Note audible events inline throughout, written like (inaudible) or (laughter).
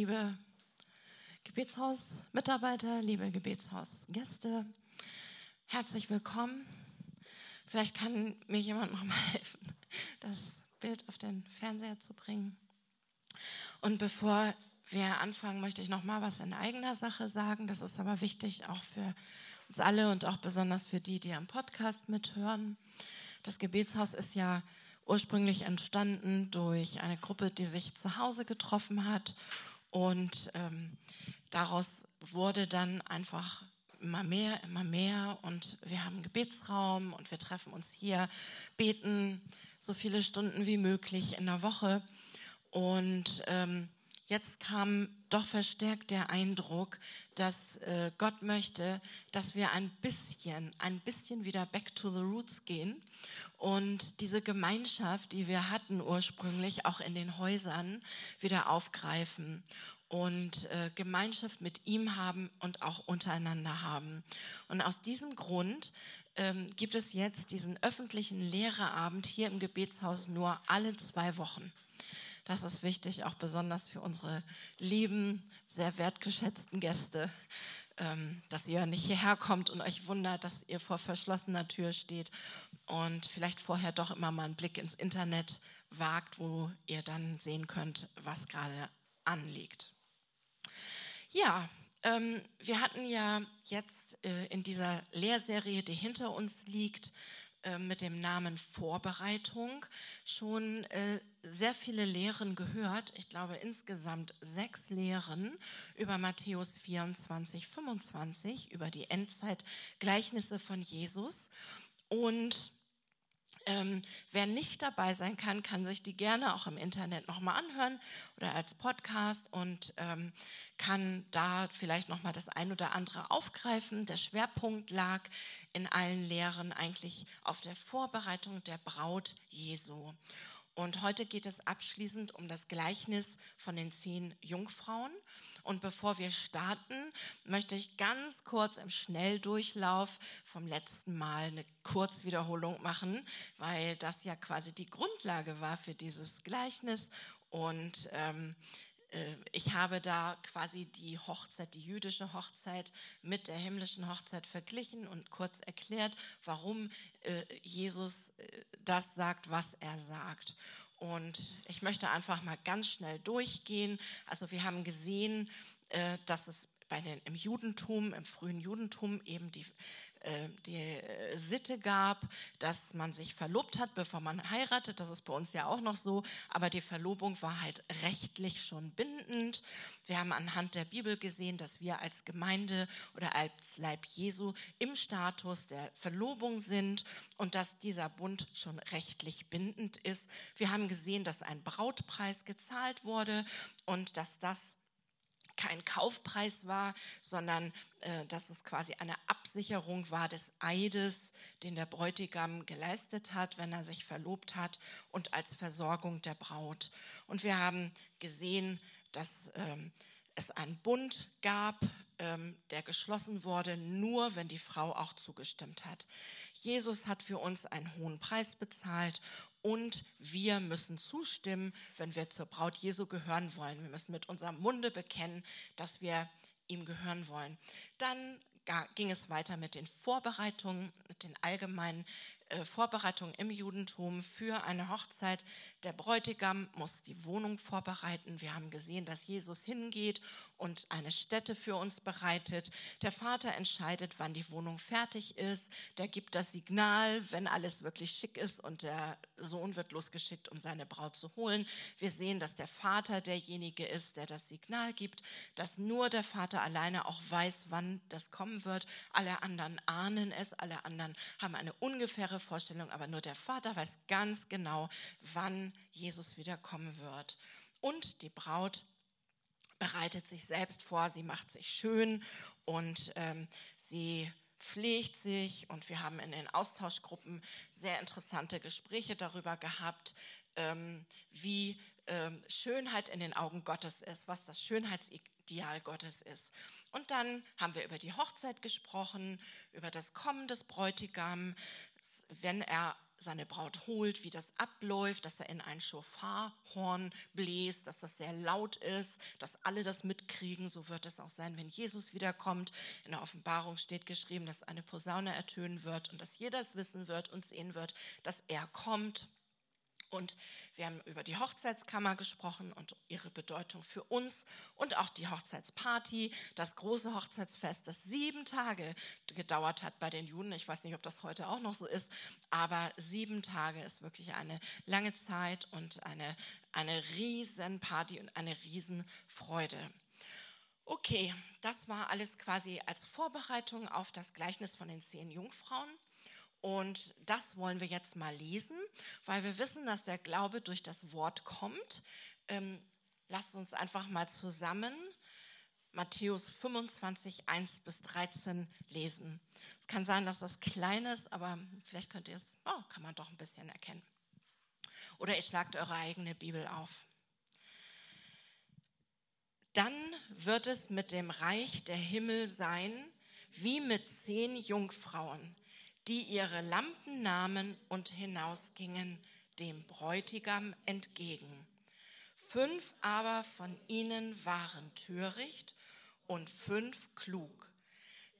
liebe Gebetshausmitarbeiter, liebe Gebetshausgäste, herzlich willkommen. Vielleicht kann mir jemand noch mal helfen, das Bild auf den Fernseher zu bringen. Und bevor wir anfangen, möchte ich noch mal was in eigener Sache sagen. Das ist aber wichtig auch für uns alle und auch besonders für die, die am Podcast mithören. Das Gebetshaus ist ja ursprünglich entstanden durch eine Gruppe, die sich zu Hause getroffen hat. Und ähm, daraus wurde dann einfach immer mehr, immer mehr. Und wir haben Gebetsraum und wir treffen uns hier, beten so viele Stunden wie möglich in der Woche. Und ähm, jetzt kam doch verstärkt der Eindruck, dass äh, Gott möchte, dass wir ein bisschen, ein bisschen wieder back to the roots gehen und diese Gemeinschaft, die wir hatten ursprünglich, auch in den Häusern wieder aufgreifen und äh, Gemeinschaft mit ihm haben und auch untereinander haben. Und aus diesem Grund ähm, gibt es jetzt diesen öffentlichen Lehreabend hier im Gebetshaus nur alle zwei Wochen. Das ist wichtig, auch besonders für unsere lieben, sehr wertgeschätzten Gäste, ähm, dass ihr nicht hierher kommt und euch wundert, dass ihr vor verschlossener Tür steht und vielleicht vorher doch immer mal einen Blick ins Internet wagt, wo ihr dann sehen könnt, was gerade anliegt. Ja, ähm, wir hatten ja jetzt äh, in dieser Lehrserie, die hinter uns liegt, äh, mit dem Namen Vorbereitung schon äh, sehr viele Lehren gehört. Ich glaube insgesamt sechs Lehren über Matthäus 24, 25, über die Endzeitgleichnisse von Jesus. Und ähm, wer nicht dabei sein kann, kann sich die gerne auch im Internet nochmal anhören oder als Podcast und ähm, kann da vielleicht nochmal das ein oder andere aufgreifen. Der Schwerpunkt lag in allen Lehren eigentlich auf der Vorbereitung der Braut Jesu. Und heute geht es abschließend um das Gleichnis von den zehn Jungfrauen. Und bevor wir starten, möchte ich ganz kurz im Schnelldurchlauf vom letzten Mal eine Kurzwiederholung machen, weil das ja quasi die Grundlage war für dieses Gleichnis. Und ähm, äh, ich habe da quasi die Hochzeit, die jüdische Hochzeit mit der himmlischen Hochzeit verglichen und kurz erklärt, warum äh, Jesus äh, das sagt, was er sagt. Und ich möchte einfach mal ganz schnell durchgehen. Also wir haben gesehen, dass es bei den, im Judentum, im frühen Judentum eben die äh, die äh, Sitte gab, dass man sich verlobt hat, bevor man heiratet. Das ist bei uns ja auch noch so. Aber die Verlobung war halt rechtlich schon bindend. Wir haben anhand der Bibel gesehen, dass wir als Gemeinde oder als Leib Jesu im Status der Verlobung sind und dass dieser Bund schon rechtlich bindend ist. Wir haben gesehen, dass ein Brautpreis gezahlt wurde und dass das kein Kaufpreis war, sondern äh, dass es quasi eine Absicherung war des Eides, den der Bräutigam geleistet hat, wenn er sich verlobt hat und als Versorgung der Braut. Und wir haben gesehen, dass ähm, es einen Bund gab, ähm, der geschlossen wurde, nur wenn die Frau auch zugestimmt hat. Jesus hat für uns einen hohen Preis bezahlt und wir müssen zustimmen, wenn wir zur Braut Jesu gehören wollen. Wir müssen mit unserem Munde bekennen, dass wir ihm gehören wollen. Dann ging es weiter mit den Vorbereitungen, mit den allgemeinen äh, Vorbereitungen im Judentum für eine Hochzeit. Der Bräutigam muss die Wohnung vorbereiten. Wir haben gesehen, dass Jesus hingeht und eine Stätte für uns bereitet. Der Vater entscheidet, wann die Wohnung fertig ist. Der gibt das Signal, wenn alles wirklich schick ist und der Sohn wird losgeschickt, um seine Braut zu holen. Wir sehen, dass der Vater derjenige ist, der das Signal gibt, dass nur der Vater alleine auch weiß, wann das kommen wird. Alle anderen ahnen es, alle anderen haben eine ungefähre Vorstellung, aber nur der Vater weiß ganz genau, wann Jesus wiederkommen wird. Und die Braut bereitet sich selbst vor, sie macht sich schön und ähm, sie pflegt sich und wir haben in den Austauschgruppen sehr interessante Gespräche darüber gehabt, ähm, wie ähm, Schönheit in den Augen Gottes ist, was das Schönheitsideal Gottes ist. Und dann haben wir über die Hochzeit gesprochen, über das Kommen des Bräutigams, wenn er seine Braut holt, wie das abläuft, dass er in ein Schofarhorn bläst, dass das sehr laut ist, dass alle das mitkriegen. So wird es auch sein, wenn Jesus wiederkommt. In der Offenbarung steht geschrieben, dass eine Posaune ertönen wird und dass jeder es wissen wird und sehen wird, dass er kommt. Und wir haben über die Hochzeitskammer gesprochen und ihre Bedeutung für uns und auch die Hochzeitsparty, das große Hochzeitsfest, das sieben Tage gedauert hat bei den Juden. Ich weiß nicht, ob das heute auch noch so ist, aber sieben Tage ist wirklich eine lange Zeit und eine, eine Riesenparty und eine Riesenfreude. Okay, das war alles quasi als Vorbereitung auf das Gleichnis von den zehn Jungfrauen. Und das wollen wir jetzt mal lesen, weil wir wissen, dass der Glaube durch das Wort kommt. Ähm, lasst uns einfach mal zusammen Matthäus 25, 1 bis 13 lesen. Es kann sein, dass das klein ist, aber vielleicht könnt ihr es, oh, kann man doch ein bisschen erkennen. Oder ihr schlagt eure eigene Bibel auf. Dann wird es mit dem Reich der Himmel sein, wie mit zehn Jungfrauen die ihre Lampen nahmen und hinausgingen dem Bräutigam entgegen. Fünf aber von ihnen waren töricht und fünf klug.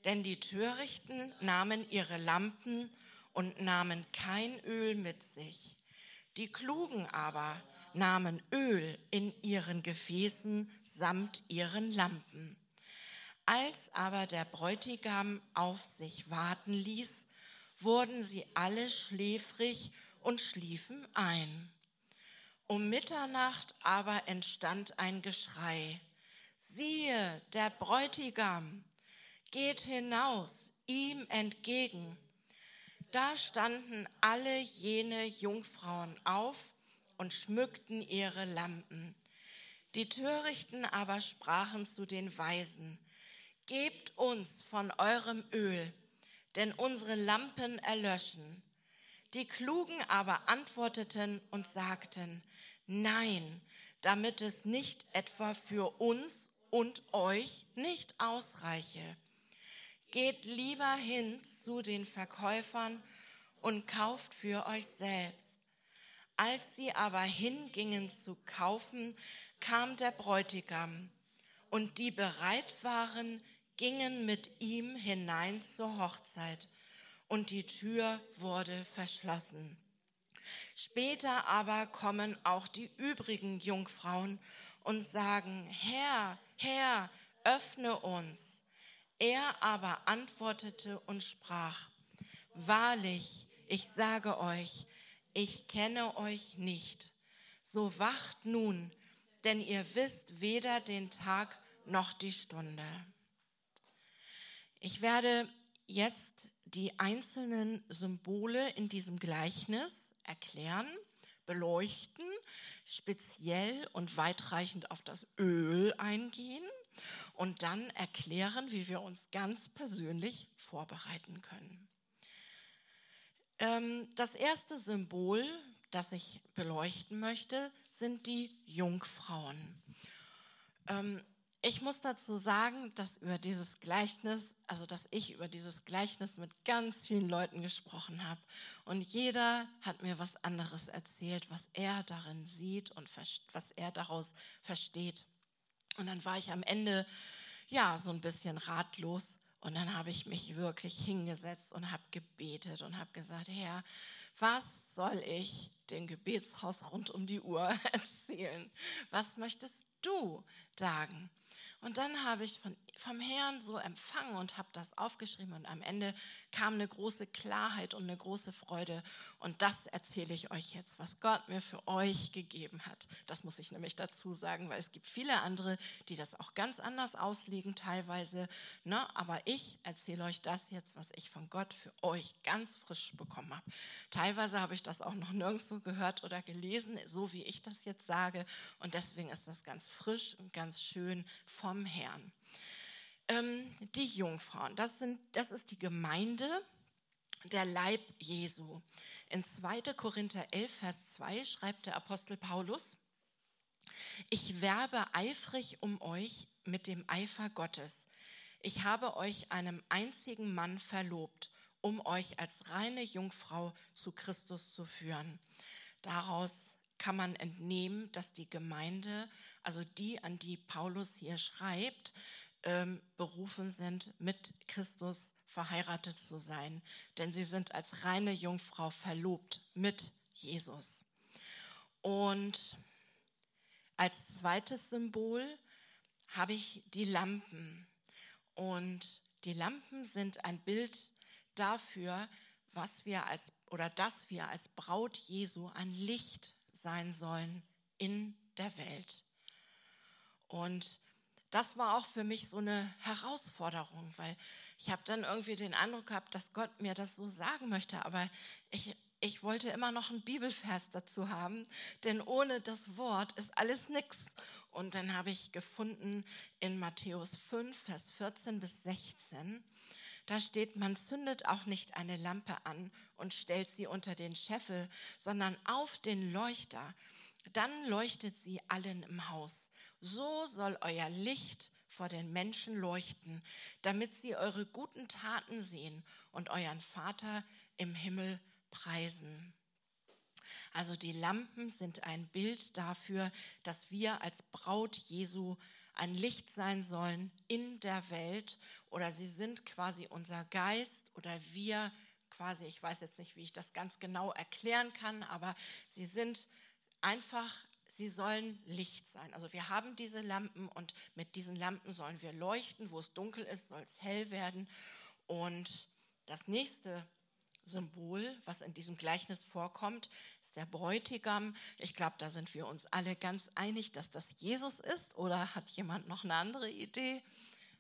Denn die Törichten nahmen ihre Lampen und nahmen kein Öl mit sich. Die Klugen aber nahmen Öl in ihren Gefäßen samt ihren Lampen. Als aber der Bräutigam auf sich warten ließ, wurden sie alle schläfrig und schliefen ein. Um Mitternacht aber entstand ein Geschrei. Siehe, der Bräutigam geht hinaus ihm entgegen. Da standen alle jene Jungfrauen auf und schmückten ihre Lampen. Die Törichten aber sprachen zu den Weisen, Gebt uns von eurem Öl, denn unsere Lampen erlöschen. Die Klugen aber antworteten und sagten, nein, damit es nicht etwa für uns und euch nicht ausreiche. Geht lieber hin zu den Verkäufern und kauft für euch selbst. Als sie aber hingingen zu kaufen, kam der Bräutigam, und die bereit waren, gingen mit ihm hinein zur Hochzeit und die Tür wurde verschlossen. Später aber kommen auch die übrigen Jungfrauen und sagen, Herr, Herr, öffne uns. Er aber antwortete und sprach, Wahrlich, ich sage euch, ich kenne euch nicht. So wacht nun, denn ihr wisst weder den Tag noch die Stunde. Ich werde jetzt die einzelnen Symbole in diesem Gleichnis erklären, beleuchten, speziell und weitreichend auf das Öl eingehen und dann erklären, wie wir uns ganz persönlich vorbereiten können. Ähm, das erste Symbol, das ich beleuchten möchte, sind die Jungfrauen. Ich muss dazu sagen, dass über dieses Gleichnis, also dass ich über dieses Gleichnis mit ganz vielen Leuten gesprochen habe. Und jeder hat mir was anderes erzählt, was er darin sieht und was er daraus versteht. Und dann war ich am Ende, ja, so ein bisschen ratlos. Und dann habe ich mich wirklich hingesetzt und habe gebetet und habe gesagt, Herr, was soll ich dem Gebetshaus rund um die Uhr (laughs) erzählen? Was möchtest du sagen? Und dann habe ich von, vom Herrn so empfangen und habe das aufgeschrieben und am Ende kam eine große Klarheit und eine große Freude. Und das erzähle ich euch jetzt, was Gott mir für euch gegeben hat. Das muss ich nämlich dazu sagen, weil es gibt viele andere, die das auch ganz anders auslegen teilweise. Ne? Aber ich erzähle euch das jetzt, was ich von Gott für euch ganz frisch bekommen habe. Teilweise habe ich das auch noch nirgendwo gehört oder gelesen, so wie ich das jetzt sage. Und deswegen ist das ganz frisch und ganz schön vom Herrn ähm, die Jungfrauen. Das, sind, das ist die Gemeinde, der Leib Jesu. In 2. Korinther 11, Vers 2 schreibt der Apostel Paulus, ich werbe eifrig um euch mit dem Eifer Gottes. Ich habe euch einem einzigen Mann verlobt, um euch als reine Jungfrau zu Christus zu führen. Daraus kann man entnehmen, dass die Gemeinde, also die, an die Paulus hier schreibt, ähm, berufen sind, mit Christus verheiratet zu sein. Denn sie sind als reine Jungfrau verlobt mit Jesus. Und als zweites Symbol habe ich die Lampen. Und die Lampen sind ein Bild dafür, was wir als oder dass wir als Braut Jesu ein Licht sein sollen in der Welt. Und das war auch für mich so eine Herausforderung, weil ich habe dann irgendwie den Eindruck gehabt, dass Gott mir das so sagen möchte, aber ich, ich wollte immer noch einen Bibelvers dazu haben, denn ohne das Wort ist alles nichts. Und dann habe ich gefunden in Matthäus 5, Vers 14 bis 16, da steht, man zündet auch nicht eine Lampe an und stellt sie unter den Scheffel, sondern auf den Leuchter. Dann leuchtet sie allen im Haus. So soll euer Licht vor den Menschen leuchten, damit sie eure guten Taten sehen und euren Vater im Himmel preisen. Also die Lampen sind ein Bild dafür, dass wir als Braut Jesu ein Licht sein sollen in der Welt oder sie sind quasi unser Geist oder wir quasi, ich weiß jetzt nicht, wie ich das ganz genau erklären kann, aber sie sind einfach, sie sollen Licht sein. Also wir haben diese Lampen und mit diesen Lampen sollen wir leuchten, wo es dunkel ist, soll es hell werden. Und das nächste Symbol, was in diesem Gleichnis vorkommt, ist der Bräutigam. Ich glaube, da sind wir uns alle ganz einig, dass das Jesus ist. Oder hat jemand noch eine andere Idee?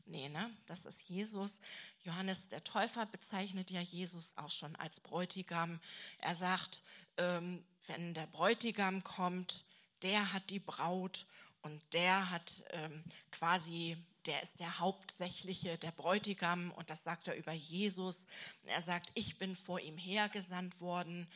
Nee, ne? Das ist Jesus. Johannes der Täufer bezeichnet ja Jesus auch schon als Bräutigam. Er sagt, ähm, wenn der Bräutigam kommt, der hat die Braut und der hat ähm, quasi der ist der hauptsächliche, der Bräutigam und das sagt er über Jesus. Er sagt, ich bin vor ihm hergesandt worden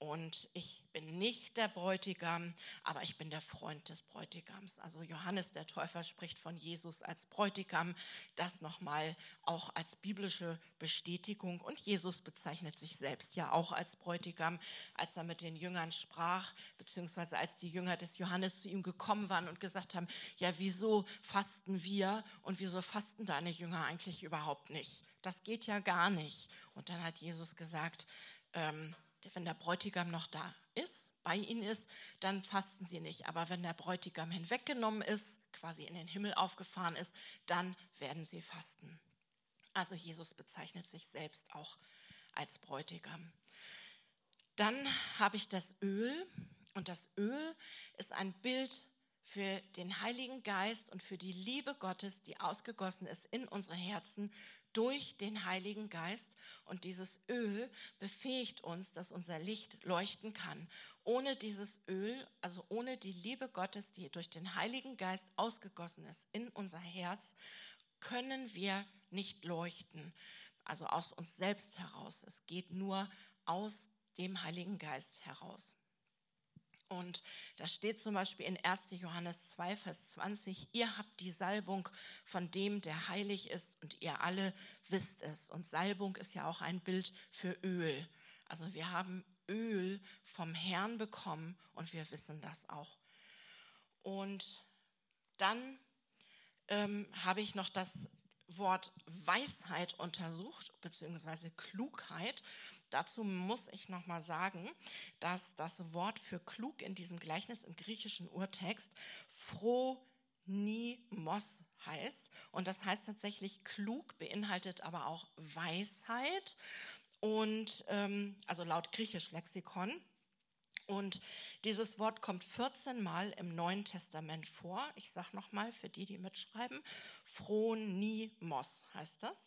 und ich bin nicht der Bräutigam, aber ich bin der Freund des Bräutigams. Also Johannes der Täufer spricht von Jesus als Bräutigam, das nochmal auch als biblische Bestätigung. Und Jesus bezeichnet sich selbst ja auch als Bräutigam, als er mit den Jüngern sprach, beziehungsweise als die Jünger des Johannes zu ihm gekommen waren und gesagt haben, ja, wieso fasten wir und wieso fasten deine Jünger eigentlich überhaupt nicht? Das geht ja gar nicht. Und dann hat Jesus gesagt, ähm, wenn der Bräutigam noch da ist, bei ihnen ist, dann fasten sie nicht. Aber wenn der Bräutigam hinweggenommen ist, quasi in den Himmel aufgefahren ist, dann werden sie fasten. Also Jesus bezeichnet sich selbst auch als Bräutigam. Dann habe ich das Öl und das Öl ist ein Bild für den Heiligen Geist und für die Liebe Gottes, die ausgegossen ist in unsere Herzen durch den Heiligen Geist. Und dieses Öl befähigt uns, dass unser Licht leuchten kann. Ohne dieses Öl, also ohne die Liebe Gottes, die durch den Heiligen Geist ausgegossen ist in unser Herz, können wir nicht leuchten. Also aus uns selbst heraus. Es geht nur aus dem Heiligen Geist heraus. Und das steht zum Beispiel in 1. Johannes 2, Vers 20, ihr habt die Salbung von dem, der heilig ist und ihr alle wisst es. Und Salbung ist ja auch ein Bild für Öl. Also wir haben Öl vom Herrn bekommen und wir wissen das auch. Und dann ähm, habe ich noch das Wort Weisheit untersucht, beziehungsweise Klugheit. Dazu muss ich noch mal sagen, dass das Wort für klug in diesem Gleichnis im griechischen Urtext phronimos heißt. Und das heißt tatsächlich klug, beinhaltet aber auch Weisheit. Und ähm, also laut griechisch Lexikon. Und dieses Wort kommt 14 Mal im Neuen Testament vor. Ich sage nochmal für die, die mitschreiben. Phronimos heißt das.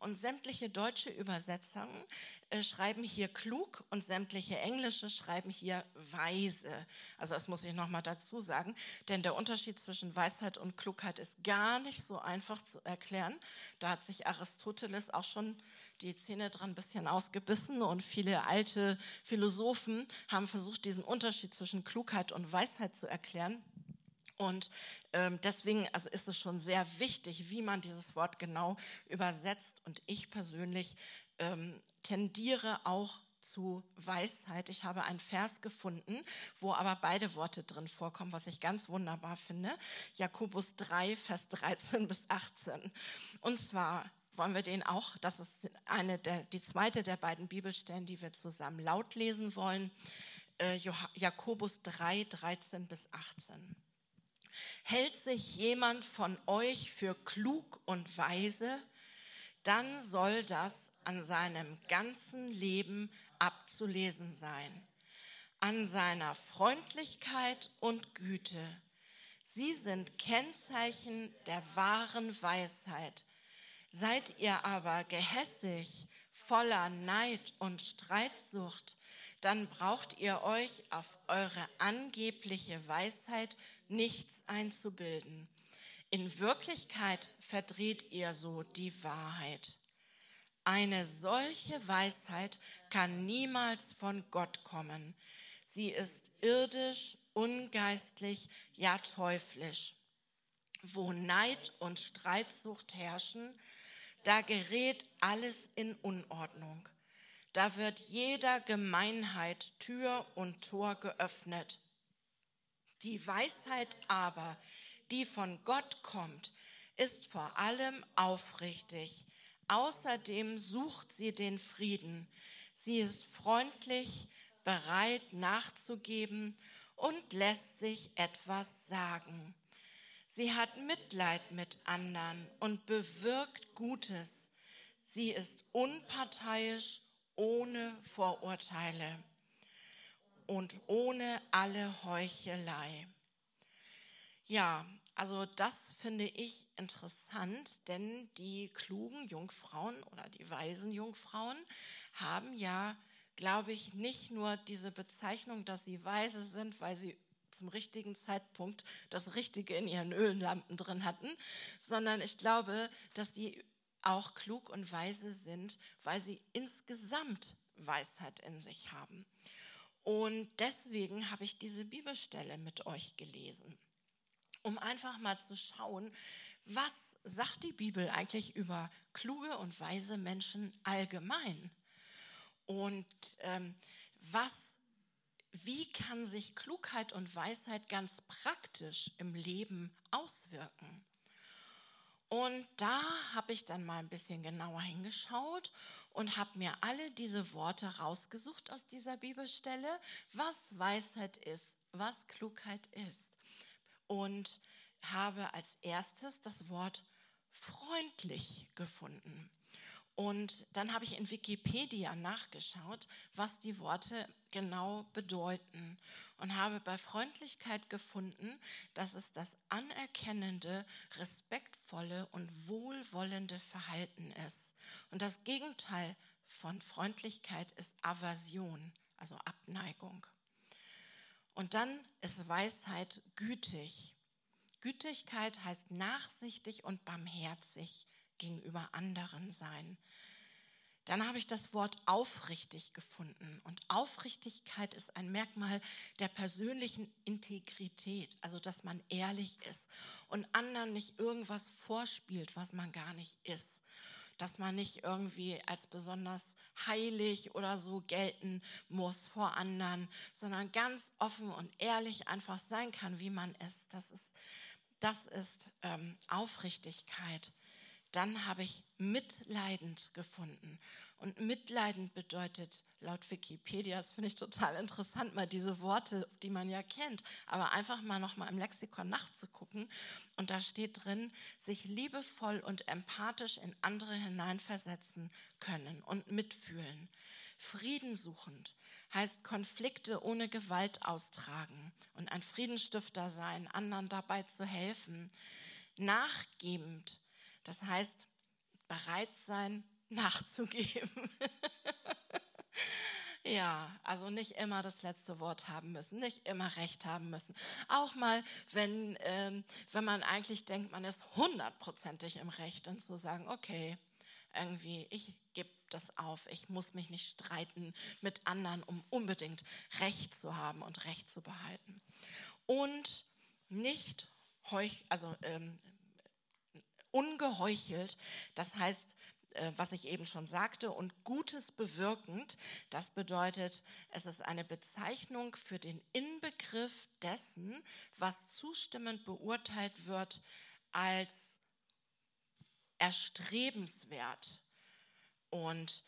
Und sämtliche deutsche Übersetzungen äh, schreiben hier klug und sämtliche englische schreiben hier weise. Also das muss ich nochmal dazu sagen, denn der Unterschied zwischen Weisheit und Klugheit ist gar nicht so einfach zu erklären. Da hat sich Aristoteles auch schon die Zähne dran ein bisschen ausgebissen und viele alte Philosophen haben versucht, diesen Unterschied zwischen Klugheit und Weisheit zu erklären. Und ähm, deswegen also ist es schon sehr wichtig, wie man dieses Wort genau übersetzt. Und ich persönlich ähm, tendiere auch zu Weisheit. Ich habe einen Vers gefunden, wo aber beide Worte drin vorkommen, was ich ganz wunderbar finde. Jakobus 3, Vers 13 bis 18. Und zwar wollen wir den auch, das ist eine der, die zweite der beiden Bibelstellen, die wir zusammen laut lesen wollen. Äh, Jakobus 3, 13 bis 18. Hält sich jemand von euch für klug und weise, dann soll das an seinem ganzen Leben abzulesen sein, an seiner Freundlichkeit und Güte. Sie sind Kennzeichen der wahren Weisheit. Seid ihr aber gehässig, voller Neid und Streitsucht, dann braucht ihr euch auf eure angebliche Weisheit nichts einzubilden. In Wirklichkeit verdreht ihr so die Wahrheit. Eine solche Weisheit kann niemals von Gott kommen. Sie ist irdisch, ungeistlich, ja teuflisch. Wo Neid und Streitsucht herrschen, da gerät alles in Unordnung. Da wird jeder Gemeinheit Tür und Tor geöffnet. Die Weisheit aber, die von Gott kommt, ist vor allem aufrichtig. Außerdem sucht sie den Frieden. Sie ist freundlich, bereit nachzugeben und lässt sich etwas sagen. Sie hat Mitleid mit anderen und bewirkt Gutes. Sie ist unparteiisch, ohne Vorurteile und ohne alle Heuchelei. Ja, also das finde ich interessant, denn die klugen Jungfrauen oder die weisen Jungfrauen haben ja, glaube ich, nicht nur diese Bezeichnung, dass sie weise sind, weil sie zum richtigen Zeitpunkt das Richtige in ihren Öllampen drin hatten, sondern ich glaube, dass die auch klug und weise sind, weil sie insgesamt Weisheit in sich haben. Und deswegen habe ich diese Bibelstelle mit euch gelesen, um einfach mal zu schauen, was sagt die Bibel eigentlich über kluge und weise Menschen allgemein? Und ähm, was, wie kann sich Klugheit und Weisheit ganz praktisch im Leben auswirken? Und da habe ich dann mal ein bisschen genauer hingeschaut und habe mir alle diese Worte rausgesucht aus dieser Bibelstelle, was Weisheit ist, was Klugheit ist. Und habe als erstes das Wort freundlich gefunden. Und dann habe ich in Wikipedia nachgeschaut, was die Worte genau bedeuten und habe bei Freundlichkeit gefunden, dass es das anerkennende, respektvolle und wohlwollende Verhalten ist. Und das Gegenteil von Freundlichkeit ist Aversion, also Abneigung. Und dann ist Weisheit gütig. Gütigkeit heißt nachsichtig und barmherzig gegenüber anderen sein. Dann habe ich das Wort aufrichtig gefunden. Und Aufrichtigkeit ist ein Merkmal der persönlichen Integrität, also dass man ehrlich ist und anderen nicht irgendwas vorspielt, was man gar nicht ist dass man nicht irgendwie als besonders heilig oder so gelten muss vor anderen, sondern ganz offen und ehrlich einfach sein kann, wie man ist. Das ist, das ist ähm, Aufrichtigkeit. Dann habe ich mitleidend gefunden. Und mitleidend bedeutet laut Wikipedia, das finde ich total interessant, mal diese Worte, die man ja kennt, aber einfach mal noch mal im Lexikon nachzugucken. Und da steht drin, sich liebevoll und empathisch in andere hineinversetzen können und mitfühlen. Friedensuchend heißt Konflikte ohne Gewalt austragen und ein Friedensstifter sein, anderen dabei zu helfen. Nachgebend, das heißt bereit sein, (laughs) nachzugeben. (laughs) ja, also nicht immer das letzte Wort haben müssen, nicht immer recht haben müssen. Auch mal, wenn, ähm, wenn man eigentlich denkt, man ist hundertprozentig im Recht, dann zu sagen, okay, irgendwie, ich gebe das auf, ich muss mich nicht streiten mit anderen, um unbedingt Recht zu haben und Recht zu behalten. Und nicht heuch, also ähm, ungeheuchelt, das heißt äh, was ich eben schon sagte, und Gutes bewirkend, das bedeutet, es ist eine Bezeichnung für den Inbegriff dessen, was zustimmend beurteilt wird als erstrebenswert. Und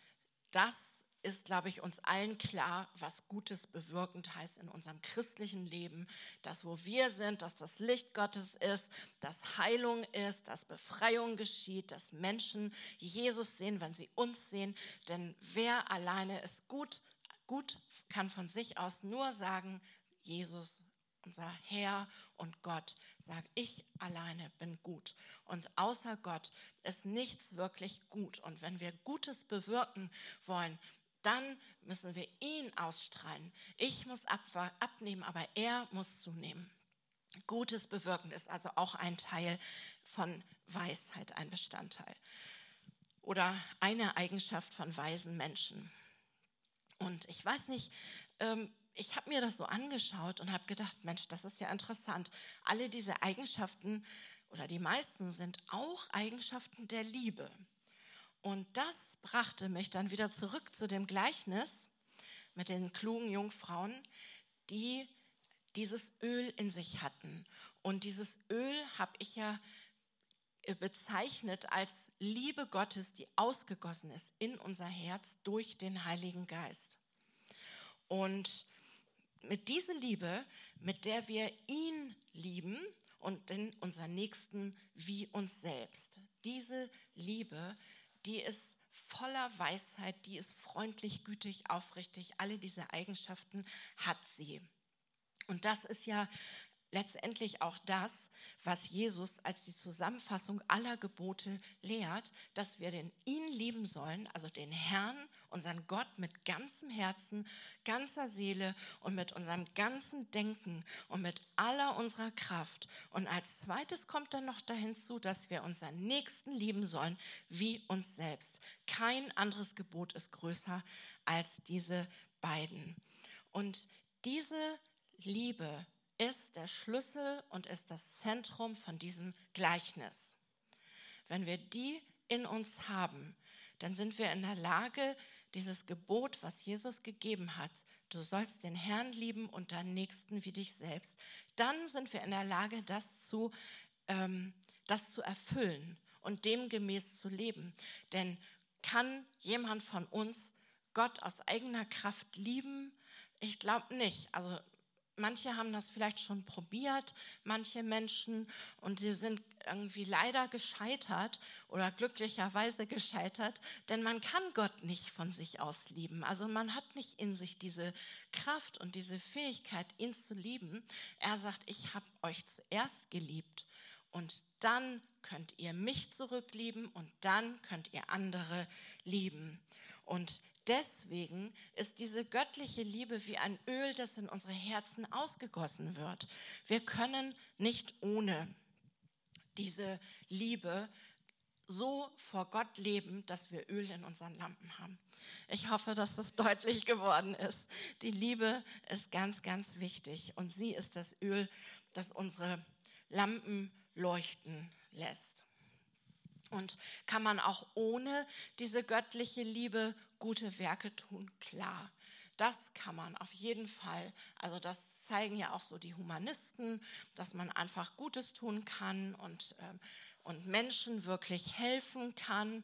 das ist, glaube ich, uns allen klar, was Gutes bewirkend heißt in unserem christlichen Leben. dass wo wir sind, dass das Licht Gottes ist, dass Heilung ist, dass Befreiung geschieht, dass Menschen Jesus sehen, wenn sie uns sehen. Denn wer alleine ist gut, gut kann von sich aus nur sagen, Jesus, unser Herr und Gott, sagt, ich alleine bin gut. Und außer Gott ist nichts wirklich gut. Und wenn wir Gutes bewirken wollen, dann müssen wir ihn ausstrahlen. Ich muss abnehmen, aber er muss zunehmen. Gutes bewirken ist also auch ein Teil von Weisheit, ein Bestandteil. Oder eine Eigenschaft von weisen Menschen. Und ich weiß nicht, ähm, ich habe mir das so angeschaut und habe gedacht, Mensch, das ist ja interessant. Alle diese Eigenschaften oder die meisten sind auch Eigenschaften der Liebe. Und das brachte mich dann wieder zurück zu dem Gleichnis mit den klugen Jungfrauen, die dieses Öl in sich hatten. Und dieses Öl habe ich ja äh, bezeichnet als Liebe Gottes, die ausgegossen ist in unser Herz durch den Heiligen Geist. Und mit dieser Liebe, mit der wir ihn lieben und den, unseren Nächsten wie uns selbst, diese Liebe, die ist voller Weisheit, die ist freundlich, gütig, aufrichtig. Alle diese Eigenschaften hat sie. Und das ist ja letztendlich auch das, was Jesus als die Zusammenfassung aller Gebote lehrt, dass wir den ihn lieben sollen, also den Herrn, unseren Gott mit ganzem Herzen, ganzer Seele und mit unserem ganzen Denken und mit aller unserer Kraft. Und als zweites kommt dann noch dahin zu, dass wir unseren Nächsten lieben sollen wie uns selbst. Kein anderes Gebot ist größer als diese beiden. Und diese Liebe ist der Schlüssel und ist das Zentrum von diesem Gleichnis. Wenn wir die in uns haben, dann sind wir in der Lage, dieses Gebot, was Jesus gegeben hat, du sollst den Herrn lieben und deinen Nächsten wie dich selbst, dann sind wir in der Lage, das zu, ähm, das zu erfüllen und demgemäß zu leben. Denn kann jemand von uns Gott aus eigener Kraft lieben? Ich glaube nicht. Also manche haben das vielleicht schon probiert, manche Menschen, und sie sind irgendwie leider gescheitert oder glücklicherweise (laughs) gescheitert, denn man kann Gott nicht von sich aus lieben. Also man hat nicht in sich diese Kraft und diese Fähigkeit, ihn zu lieben. Er sagt, ich habe euch zuerst geliebt und dann könnt ihr mich zurücklieben und dann könnt ihr andere lieben. Und deswegen ist diese göttliche Liebe wie ein Öl, das in unsere Herzen ausgegossen wird. Wir können nicht ohne diese Liebe so vor Gott leben, dass wir Öl in unseren Lampen haben. Ich hoffe, dass das (laughs) deutlich geworden ist. Die Liebe ist ganz, ganz wichtig und sie ist das Öl, das unsere Lampen leuchten lässt. Und kann man auch ohne diese göttliche Liebe gute Werke tun? Klar, das kann man auf jeden Fall. Also das zeigen ja auch so die Humanisten, dass man einfach Gutes tun kann und, ähm, und Menschen wirklich helfen kann.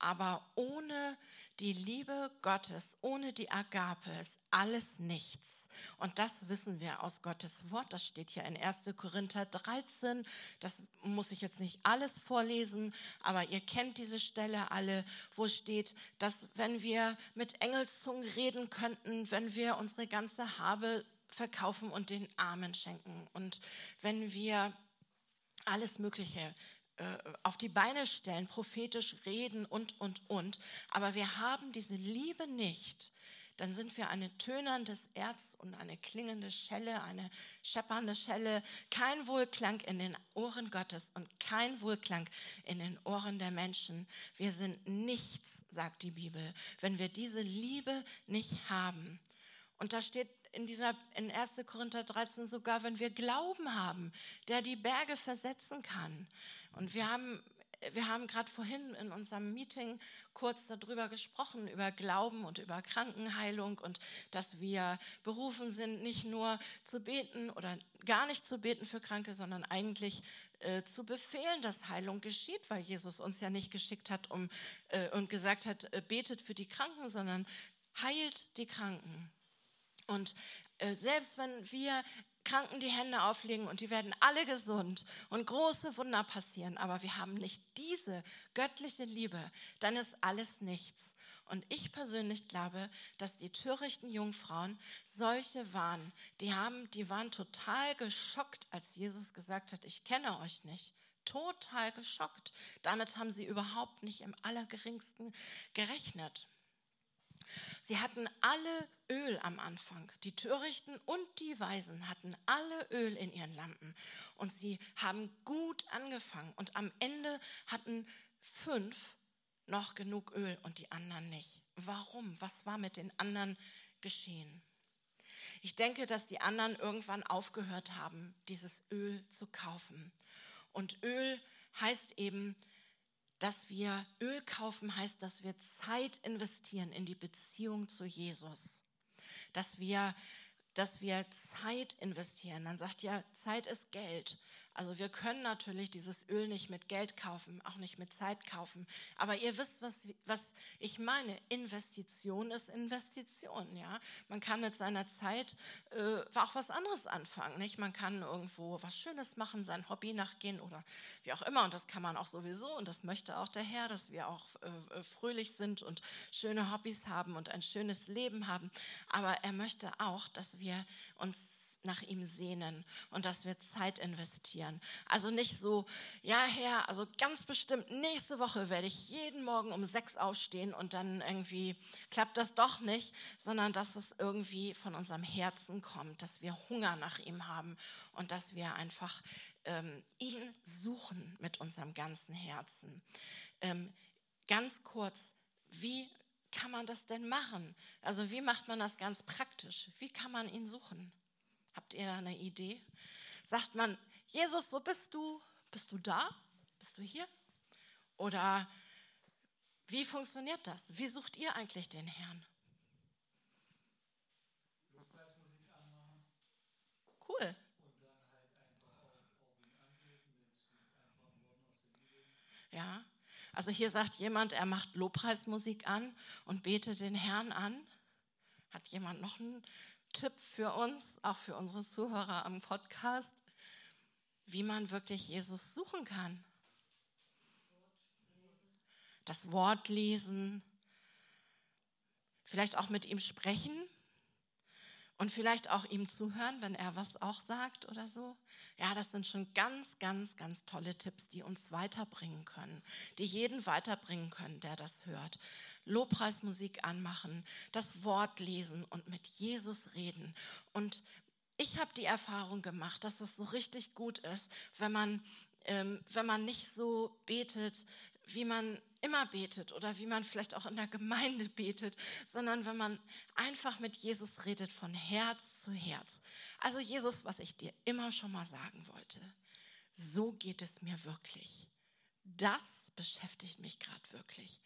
Aber ohne die Liebe Gottes, ohne die Agape ist alles nichts. Und das wissen wir aus Gottes Wort. Das steht hier in 1. Korinther 13. Das muss ich jetzt nicht alles vorlesen, aber ihr kennt diese Stelle alle, wo steht, dass wenn wir mit Engelszungen reden könnten, wenn wir unsere ganze Habe verkaufen und den Armen schenken und wenn wir alles Mögliche äh, auf die Beine stellen, prophetisch reden und, und, und. Aber wir haben diese Liebe nicht, dann sind wir eine tönerndes Erz und eine klingende Schelle, eine scheppernde Schelle, kein Wohlklang in den Ohren Gottes und kein Wohlklang in den Ohren der Menschen. Wir sind nichts, sagt die Bibel, wenn wir diese Liebe nicht haben. Und da steht in dieser in 1. Korinther 13 sogar, wenn wir Glauben haben, der die Berge versetzen kann. Und wir haben wir haben gerade vorhin in unserem Meeting kurz darüber gesprochen, über Glauben und über Krankenheilung und dass wir berufen sind, nicht nur zu beten oder gar nicht zu beten für Kranke, sondern eigentlich äh, zu befehlen, dass Heilung geschieht, weil Jesus uns ja nicht geschickt hat um, äh, und gesagt hat, äh, betet für die Kranken, sondern heilt die Kranken. Und äh, selbst wenn wir Kranken die Hände auflegen und die werden alle gesund und große Wunder passieren, aber wir haben nicht diese göttliche Liebe, dann ist alles nichts. Und ich persönlich glaube, dass die törichten Jungfrauen solche waren. Die, haben, die waren total geschockt, als Jesus gesagt hat, ich kenne euch nicht. Total geschockt. Damit haben sie überhaupt nicht im allergeringsten gerechnet. Sie hatten alle Öl am Anfang. Die Törichten und die Weisen hatten alle Öl in ihren Lampen. Und sie haben gut angefangen. Und am Ende hatten fünf noch genug Öl und die anderen nicht. Warum? Was war mit den anderen geschehen? Ich denke, dass die anderen irgendwann aufgehört haben, dieses Öl zu kaufen. Und Öl heißt eben, dass wir Öl kaufen, heißt, dass wir Zeit investieren in die Beziehung zu Jesus. Dass wir, dass wir Zeit investieren. Man sagt ja, Zeit ist Geld. Also wir können natürlich dieses Öl nicht mit Geld kaufen, auch nicht mit Zeit kaufen. Aber ihr wisst, was, was ich meine. Investition ist Investition. Ja? Man kann mit seiner Zeit äh, auch was anderes anfangen. Nicht? Man kann irgendwo was Schönes machen, sein Hobby nachgehen oder wie auch immer. Und das kann man auch sowieso. Und das möchte auch der Herr, dass wir auch äh, fröhlich sind und schöne Hobbys haben und ein schönes Leben haben. Aber er möchte auch, dass wir uns nach ihm sehnen und dass wir Zeit investieren. Also nicht so, ja Herr, also ganz bestimmt nächste Woche werde ich jeden Morgen um sechs aufstehen und dann irgendwie klappt das doch nicht, sondern dass es irgendwie von unserem Herzen kommt, dass wir Hunger nach ihm haben und dass wir einfach ähm, ihn suchen mit unserem ganzen Herzen. Ähm, ganz kurz, wie kann man das denn machen? Also wie macht man das ganz praktisch? Wie kann man ihn suchen? Habt ihr da eine Idee? Sagt man, Jesus, wo bist du? Bist du da? Bist du hier? Oder wie funktioniert das? Wie sucht ihr eigentlich den Herrn? Cool. Ja, also hier sagt jemand, er macht Lobpreismusik an und betet den Herrn an. Hat jemand noch einen Tipp für uns, auch für unsere Zuhörer am Podcast, wie man wirklich Jesus suchen kann. Das Wort lesen, vielleicht auch mit ihm sprechen und vielleicht auch ihm zuhören, wenn er was auch sagt oder so. Ja, das sind schon ganz, ganz, ganz tolle Tipps, die uns weiterbringen können, die jeden weiterbringen können, der das hört. Lobpreismusik anmachen, das Wort lesen und mit Jesus reden. Und ich habe die Erfahrung gemacht, dass das so richtig gut ist, wenn man, ähm, wenn man nicht so betet, wie man immer betet oder wie man vielleicht auch in der Gemeinde (laughs) betet, sondern wenn man einfach mit Jesus redet von Herz zu Herz. Also Jesus, was ich dir immer schon mal sagen wollte, so geht es mir wirklich. Das beschäftigt mich gerade wirklich.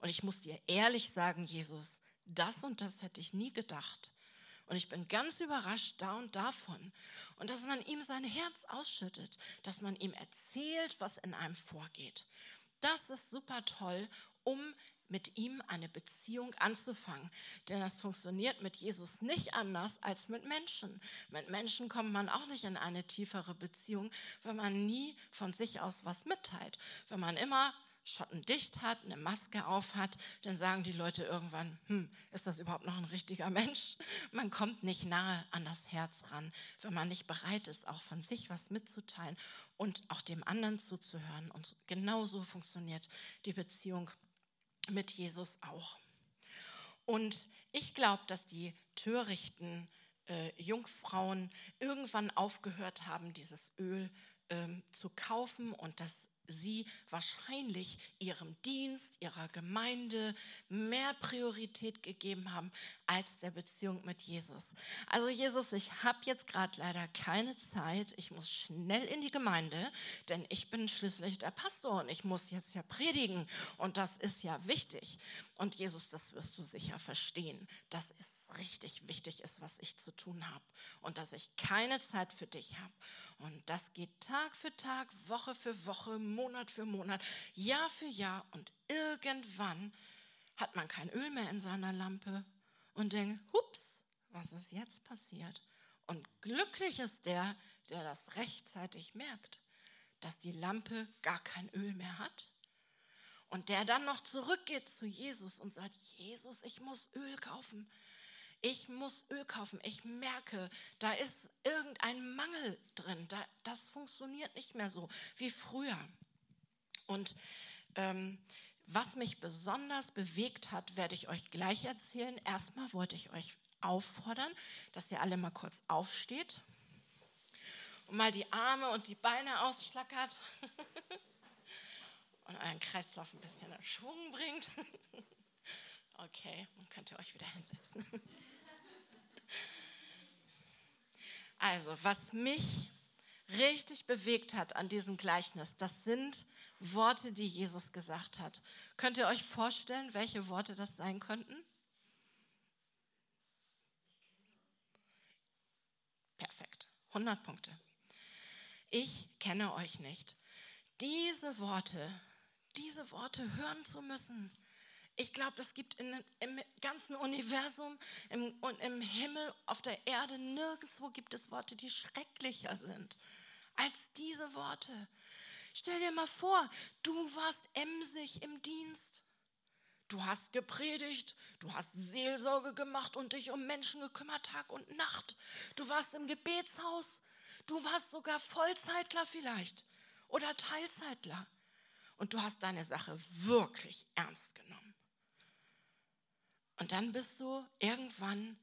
Und ich muss dir ehrlich sagen, Jesus, das und das hätte ich nie gedacht. Und ich bin ganz überrascht da und davon. Und dass man ihm sein Herz ausschüttet, dass man ihm erzählt, was in einem vorgeht. Das ist super toll, um mit ihm eine Beziehung anzufangen. Denn das funktioniert mit Jesus nicht anders als mit Menschen. Mit Menschen kommt man auch nicht in eine tiefere Beziehung, wenn man nie von sich aus was mitteilt. Wenn man immer Schotten dicht hat, eine Maske auf hat, dann sagen die Leute irgendwann, hm, ist das überhaupt noch ein richtiger Mensch? Man kommt nicht nahe an das Herz ran, wenn man nicht bereit ist, auch von sich was mitzuteilen und auch dem anderen zuzuhören. Und genauso funktioniert die Beziehung mit Jesus auch. Und ich glaube, dass die törichten äh, Jungfrauen irgendwann aufgehört haben, dieses Öl ähm, zu kaufen und das sie wahrscheinlich ihrem Dienst, ihrer Gemeinde mehr Priorität gegeben haben als der Beziehung mit Jesus. Also Jesus, ich habe jetzt gerade leider keine Zeit. Ich muss schnell in die Gemeinde, denn ich bin schließlich der Pastor und ich muss jetzt ja predigen und das ist ja wichtig. Und Jesus, das wirst du sicher verstehen. Das ist richtig wichtig ist, was ich zu tun habe und dass ich keine Zeit für dich habe. Und das geht Tag für Tag, Woche für Woche, Monat für Monat, Jahr für Jahr und irgendwann hat man kein Öl mehr in seiner Lampe und denkt, hups, was ist jetzt passiert? Und glücklich ist der, der das rechtzeitig merkt, dass die Lampe gar kein Öl mehr hat. Und der dann noch zurückgeht zu Jesus und sagt, Jesus, ich muss Öl kaufen ich muss Öl kaufen. Ich merke, da ist irgendein Mangel drin. Da, das funktioniert nicht mehr so wie früher. Und ähm, was mich besonders bewegt hat, werde ich euch gleich erzählen. Erstmal wollte ich euch auffordern, dass ihr alle mal kurz aufsteht und mal die Arme und die Beine ausschlackert (laughs) und euren Kreislauf ein bisschen in Schwung bringt. (laughs) Okay, dann könnt ihr euch wieder (laughs) hinsetzen. Also, was mich richtig bewegt hat an diesem Gleichnis, das sind Worte, die Jesus gesagt hat. Könnt ihr euch vorstellen, welche Worte das sein könnten? Perfekt, 100 Punkte. Ich kenne euch nicht. Diese Worte, diese Worte hören zu müssen, ich glaube, es gibt in, im ganzen Universum im, und im Himmel, auf der Erde, nirgendwo gibt es Worte, die schrecklicher sind als diese Worte. Stell dir mal vor, du warst emsig im Dienst. Du hast gepredigt, du hast Seelsorge gemacht und dich um Menschen gekümmert, Tag und Nacht. Du warst im Gebetshaus, du warst sogar Vollzeitler vielleicht oder Teilzeitler. Und du hast deine Sache wirklich ernst und dann bist du irgendwann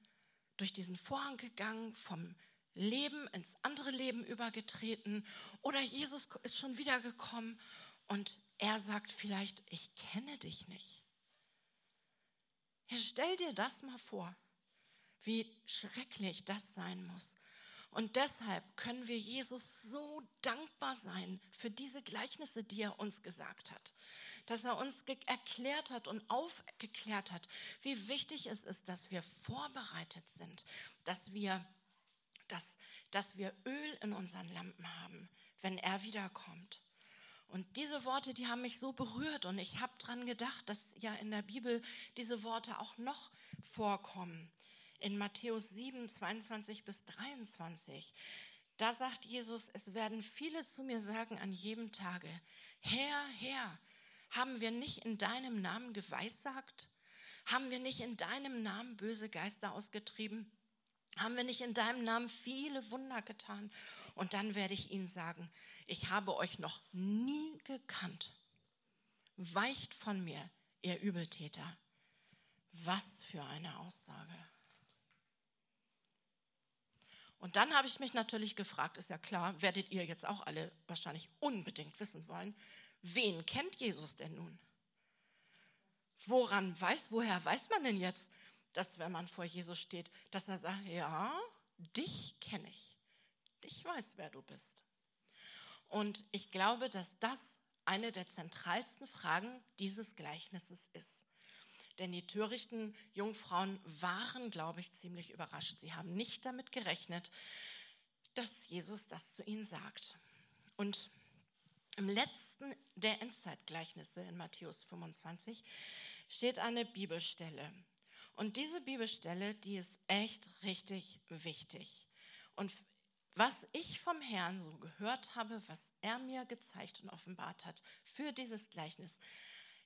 durch diesen Vorhang gegangen, vom Leben ins andere Leben übergetreten oder Jesus ist schon wiedergekommen und er sagt vielleicht, ich kenne dich nicht. Ja, stell dir das mal vor, wie schrecklich das sein muss. Und deshalb können wir Jesus so dankbar sein für diese Gleichnisse, die er uns gesagt hat dass er uns erklärt hat und aufgeklärt hat, wie wichtig es ist, dass wir vorbereitet sind, dass wir, dass, dass wir Öl in unseren Lampen haben, wenn er wiederkommt. Und diese Worte, die haben mich so berührt und ich habe daran gedacht, dass ja in der Bibel diese Worte auch noch vorkommen. In Matthäus 7, 22 bis 23. Da sagt Jesus, es werden viele zu mir sagen an jedem Tage, Herr, Herr, haben wir nicht in deinem Namen geweissagt? Haben wir nicht in deinem Namen böse Geister ausgetrieben? Haben wir nicht in deinem Namen viele Wunder getan? Und dann werde ich ihnen sagen, ich habe euch noch nie gekannt. Weicht von mir, ihr Übeltäter. Was für eine Aussage. Und dann habe ich mich natürlich gefragt, ist ja klar, werdet ihr jetzt auch alle wahrscheinlich unbedingt wissen wollen, wen kennt Jesus denn nun? Woran weiß, woher weiß man denn jetzt, dass wenn man vor Jesus steht, dass er sagt, ja, dich kenne ich. Ich weiß, wer du bist. Und ich glaube, dass das eine der zentralsten Fragen dieses Gleichnisses ist. Denn die törichten Jungfrauen waren, glaube ich, ziemlich überrascht. Sie haben nicht damit gerechnet, dass Jesus das zu ihnen sagt. Und im letzten der Endzeitgleichnisse in Matthäus 25 steht eine Bibelstelle. Und diese Bibelstelle, die ist echt richtig wichtig. Und was ich vom Herrn so gehört habe, was er mir gezeigt und offenbart hat für dieses Gleichnis,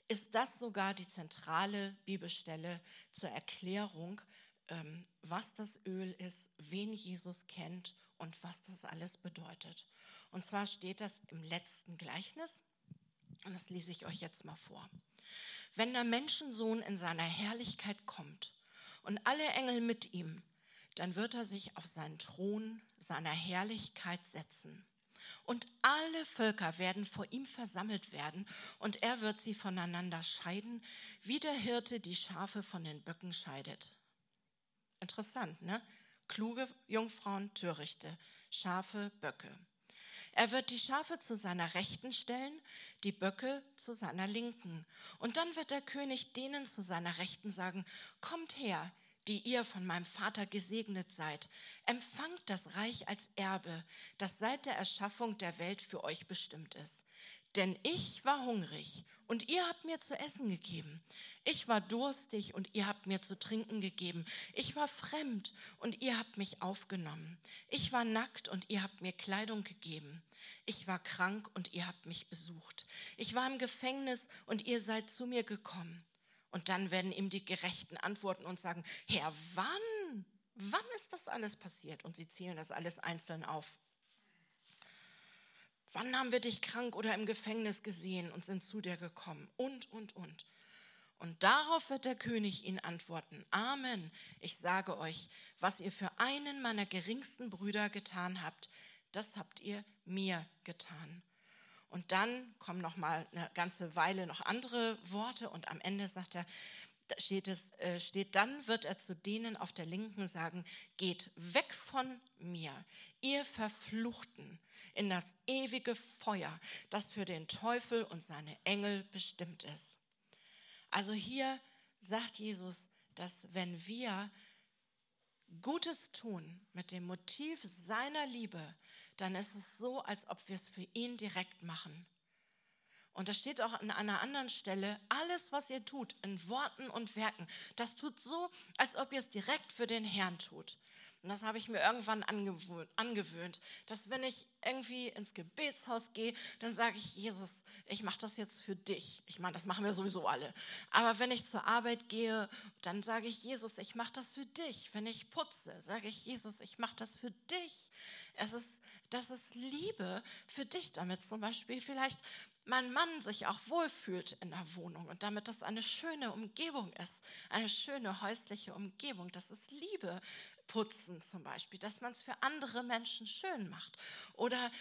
ist das sogar die zentrale Bibelstelle zur Erklärung, ähm, was das Öl ist, wen Jesus kennt und was das alles bedeutet. Und zwar steht das im letzten Gleichnis, und das lese ich euch jetzt mal vor. Wenn der Menschensohn in seiner Herrlichkeit kommt und alle Engel mit ihm, dann wird er sich auf seinen Thron seiner Herrlichkeit setzen. Und alle Völker werden vor ihm versammelt werden und er wird sie voneinander scheiden, wie der Hirte die Schafe von den Böcken scheidet. Interessant, ne? Kluge Jungfrauen, Törichte, Schafe, Böcke. Er wird die Schafe zu seiner Rechten stellen, die Böcke zu seiner Linken. Und dann wird der König denen zu seiner Rechten sagen, kommt her, die ihr von meinem Vater gesegnet seid, empfangt das Reich als Erbe, das seit der Erschaffung der Welt für euch bestimmt ist. Denn ich war hungrig und ihr habt mir zu essen gegeben. Ich war durstig und ihr habt mir zu trinken gegeben. Ich war fremd und ihr habt mich aufgenommen. Ich war nackt und ihr habt mir Kleidung gegeben. Ich war krank und ihr habt mich besucht. Ich war im Gefängnis und ihr seid zu mir gekommen. Und dann werden ihm die Gerechten antworten und sagen, Herr, wann? Wann ist das alles passiert? Und sie zählen das alles einzeln auf. Wann haben wir dich krank oder im Gefängnis gesehen und sind zu dir gekommen? Und, und, und. Und darauf wird der König ihnen antworten, Amen, ich sage euch, was ihr für einen meiner geringsten Brüder getan habt, das habt ihr mir getan. Und dann kommen noch mal eine ganze Weile noch andere Worte und am Ende sagt er, steht es, äh, steht, dann wird er zu denen auf der Linken sagen, geht weg von mir, ihr Verfluchten, in das ewige Feuer, das für den Teufel und seine Engel bestimmt ist. Also hier sagt Jesus, dass wenn wir Gutes tun mit dem Motiv seiner Liebe, dann ist es so, als ob wir es für ihn direkt machen. Und das steht auch an einer anderen Stelle, alles, was ihr tut, in Worten und Werken, das tut so, als ob ihr es direkt für den Herrn tut. Und das habe ich mir irgendwann angewöhnt, dass wenn ich irgendwie ins Gebetshaus gehe, dann sage ich, Jesus, ich mache das jetzt für dich. Ich meine, das machen wir sowieso alle. Aber wenn ich zur Arbeit gehe, dann sage ich, Jesus, ich mache das für dich. Wenn ich putze, sage ich, Jesus, ich mache das für dich. Es ist, das ist Liebe für dich, damit zum Beispiel vielleicht mein Mann sich auch wohlfühlt in der Wohnung und damit das eine schöne Umgebung ist, eine schöne häusliche Umgebung. Das ist Liebe putzen zum Beispiel, dass man es für andere Menschen schön macht. Oder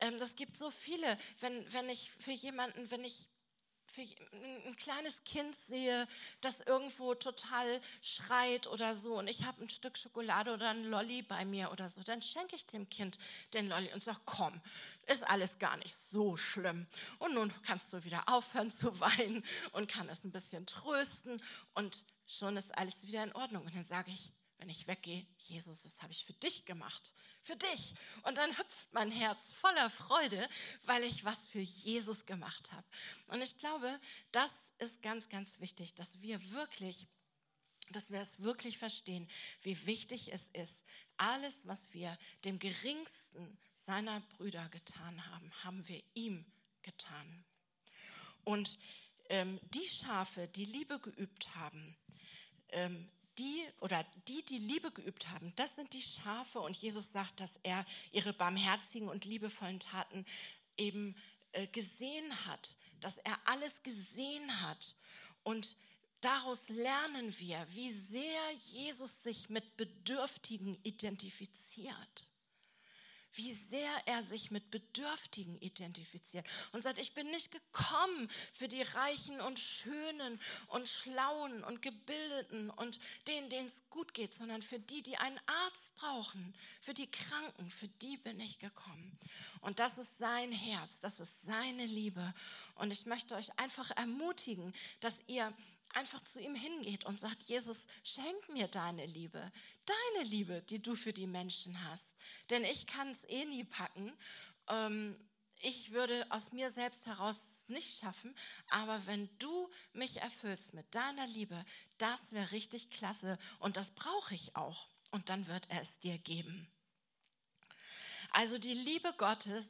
ähm, das gibt so viele, wenn, wenn ich für jemanden, wenn ich für ein kleines Kind sehe, das irgendwo total schreit oder so und ich habe ein Stück Schokolade oder ein Lolli bei mir oder so, dann schenke ich dem Kind den Lolli und sage, komm, ist alles gar nicht so schlimm. Und nun kannst du wieder aufhören zu weinen und kann es ein bisschen trösten und schon ist alles wieder in Ordnung. Und dann sage ich, wenn ich weggehe, Jesus, das habe ich für dich gemacht, für dich. Und dann hüpft mein Herz voller Freude, weil ich was für Jesus gemacht habe. Und ich glaube, das ist ganz, ganz wichtig, dass wir wirklich, dass wir es wirklich verstehen, wie wichtig es ist, alles, was wir dem geringsten seiner Brüder getan haben, haben wir ihm getan. Und ähm, die Schafe, die Liebe geübt haben, ähm, die oder die, die Liebe geübt haben, das sind die Schafe. Und Jesus sagt, dass er ihre barmherzigen und liebevollen Taten eben äh, gesehen hat, dass er alles gesehen hat. Und daraus lernen wir, wie sehr Jesus sich mit Bedürftigen identifiziert wie sehr er sich mit Bedürftigen identifiziert und sagt, ich bin nicht gekommen für die Reichen und Schönen und Schlauen und Gebildeten und denen, denen es gut geht, sondern für die, die einen Arzt brauchen, für die Kranken, für die bin ich gekommen. Und das ist sein Herz, das ist seine Liebe. Und ich möchte euch einfach ermutigen, dass ihr einfach zu ihm hingeht und sagt, Jesus, schenk mir deine Liebe, deine Liebe, die du für die Menschen hast. Denn ich kann es eh nie packen. Ähm, ich würde aus mir selbst heraus nicht schaffen, aber wenn du mich erfüllst mit deiner Liebe, das wäre richtig klasse und das brauche ich auch und dann wird er es dir geben. Also die Liebe Gottes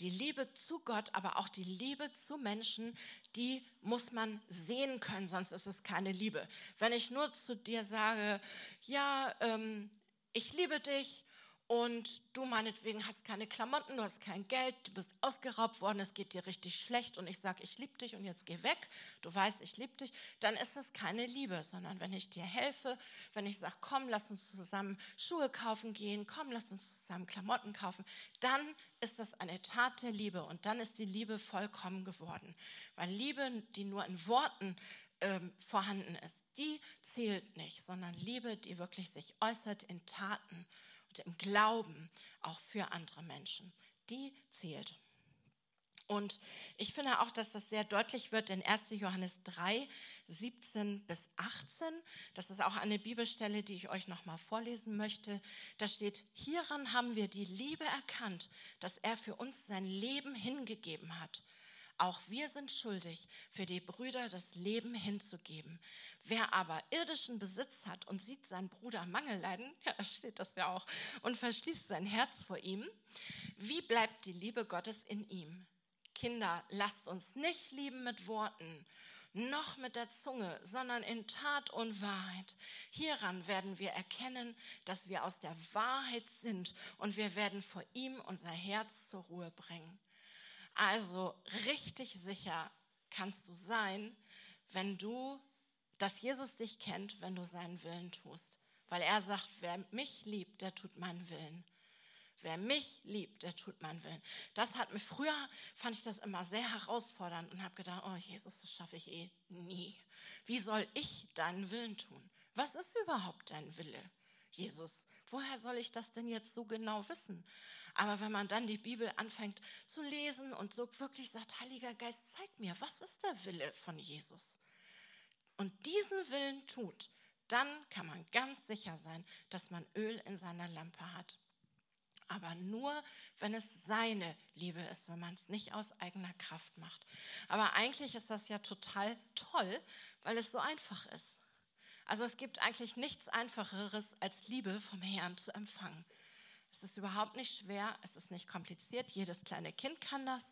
die Liebe zu Gott, aber auch die Liebe zu Menschen, die muss man sehen können, sonst ist es keine Liebe. Wenn ich nur zu dir sage, ja, ähm, ich liebe dich und du meinetwegen hast keine Klamotten, du hast kein Geld, du bist ausgeraubt worden, es geht dir richtig schlecht und ich sage, ich liebe dich und jetzt geh weg, du weißt, ich liebe dich, dann ist das keine Liebe, sondern wenn ich dir helfe, wenn ich sage, komm, lass uns zusammen Schuhe kaufen gehen, komm, lass uns zusammen Klamotten kaufen, dann ist das eine Tat der Liebe und dann ist die Liebe vollkommen geworden. Weil Liebe, die nur in Worten ähm, vorhanden ist, die zählt nicht, sondern Liebe, die wirklich sich äußert in Taten und im Glauben auch für andere Menschen. Die zählt. Und ich finde auch, dass das sehr deutlich wird in 1. Johannes 3, 17 bis 18. Das ist auch eine Bibelstelle, die ich euch nochmal vorlesen möchte. Da steht, hieran haben wir die Liebe erkannt, dass er für uns sein Leben hingegeben hat. Auch wir sind schuldig, für die Brüder das Leben hinzugeben. Wer aber irdischen Besitz hat und sieht seinen Bruder Mangel leiden, (laughs) ja, steht das ja auch, und verschließt sein Herz vor ihm, wie bleibt die Liebe Gottes in ihm? Kinder, lasst uns nicht lieben mit Worten, noch mit der Zunge, sondern in Tat und Wahrheit. Hieran werden wir erkennen, dass wir aus der Wahrheit sind und wir werden vor ihm unser Herz zur Ruhe bringen. Also richtig sicher kannst du sein, wenn du, dass Jesus dich kennt, wenn du seinen Willen tust. Weil er sagt, wer mich liebt, der tut meinen Willen. Wer mich liebt, der tut meinen Willen. Das hat mich früher, fand ich das immer sehr herausfordernd und habe gedacht, oh Jesus, das schaffe ich eh nie. Wie soll ich deinen Willen tun? Was ist überhaupt dein Wille, Jesus? Woher soll ich das denn jetzt so genau wissen? Aber wenn man dann die Bibel anfängt zu lesen und so wirklich sagt, Heiliger Geist, zeig mir, was ist der Wille von Jesus? Und diesen Willen tut, dann kann man ganz sicher sein, dass man Öl in seiner Lampe hat. Aber nur, wenn es seine Liebe ist, wenn man es nicht aus eigener Kraft macht. Aber eigentlich ist das ja total toll, weil es so einfach ist. Also es gibt eigentlich nichts Einfacheres, als Liebe vom Herrn zu empfangen. Es ist überhaupt nicht schwer, es ist nicht kompliziert. Jedes kleine Kind kann das.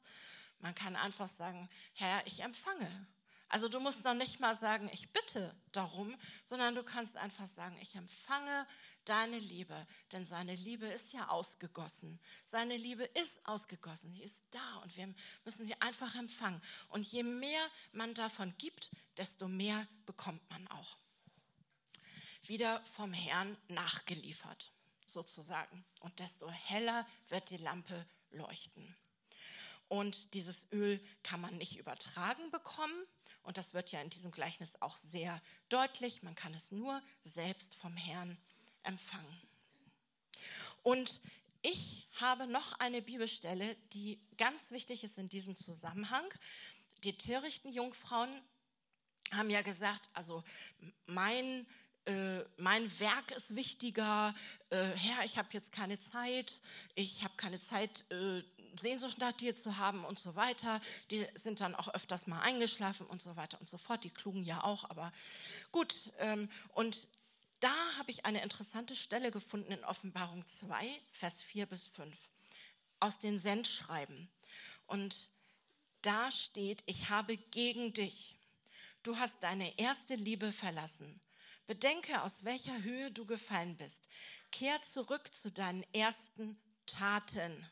Man kann einfach sagen, Herr, ich empfange. Also du musst noch nicht mal sagen, ich bitte darum, sondern du kannst einfach sagen, ich empfange deine Liebe, denn seine Liebe ist ja ausgegossen. Seine Liebe ist ausgegossen, sie ist da und wir müssen sie einfach empfangen. Und je mehr man davon gibt, desto mehr bekommt man auch. Wieder vom Herrn nachgeliefert sozusagen. Und desto heller wird die Lampe leuchten. Und dieses Öl kann man nicht übertragen bekommen. Und das wird ja in diesem Gleichnis auch sehr deutlich. Man kann es nur selbst vom Herrn empfangen. Und ich habe noch eine Bibelstelle, die ganz wichtig ist in diesem Zusammenhang. Die törichten Jungfrauen haben ja gesagt, also mein äh, mein Werk ist wichtiger, äh, Herr, ich habe jetzt keine Zeit, ich habe keine Zeit, äh, Sehnsucht nach dir zu haben und so weiter. Die sind dann auch öfters mal eingeschlafen und so weiter und so fort. Die klugen ja auch, aber gut. Ähm, und da habe ich eine interessante Stelle gefunden in Offenbarung 2, Vers 4 bis 5, aus den Sendschreiben. Und da steht, ich habe gegen dich, du hast deine erste Liebe verlassen. Bedenke, aus welcher Höhe du gefallen bist. Kehr zurück zu deinen ersten Taten.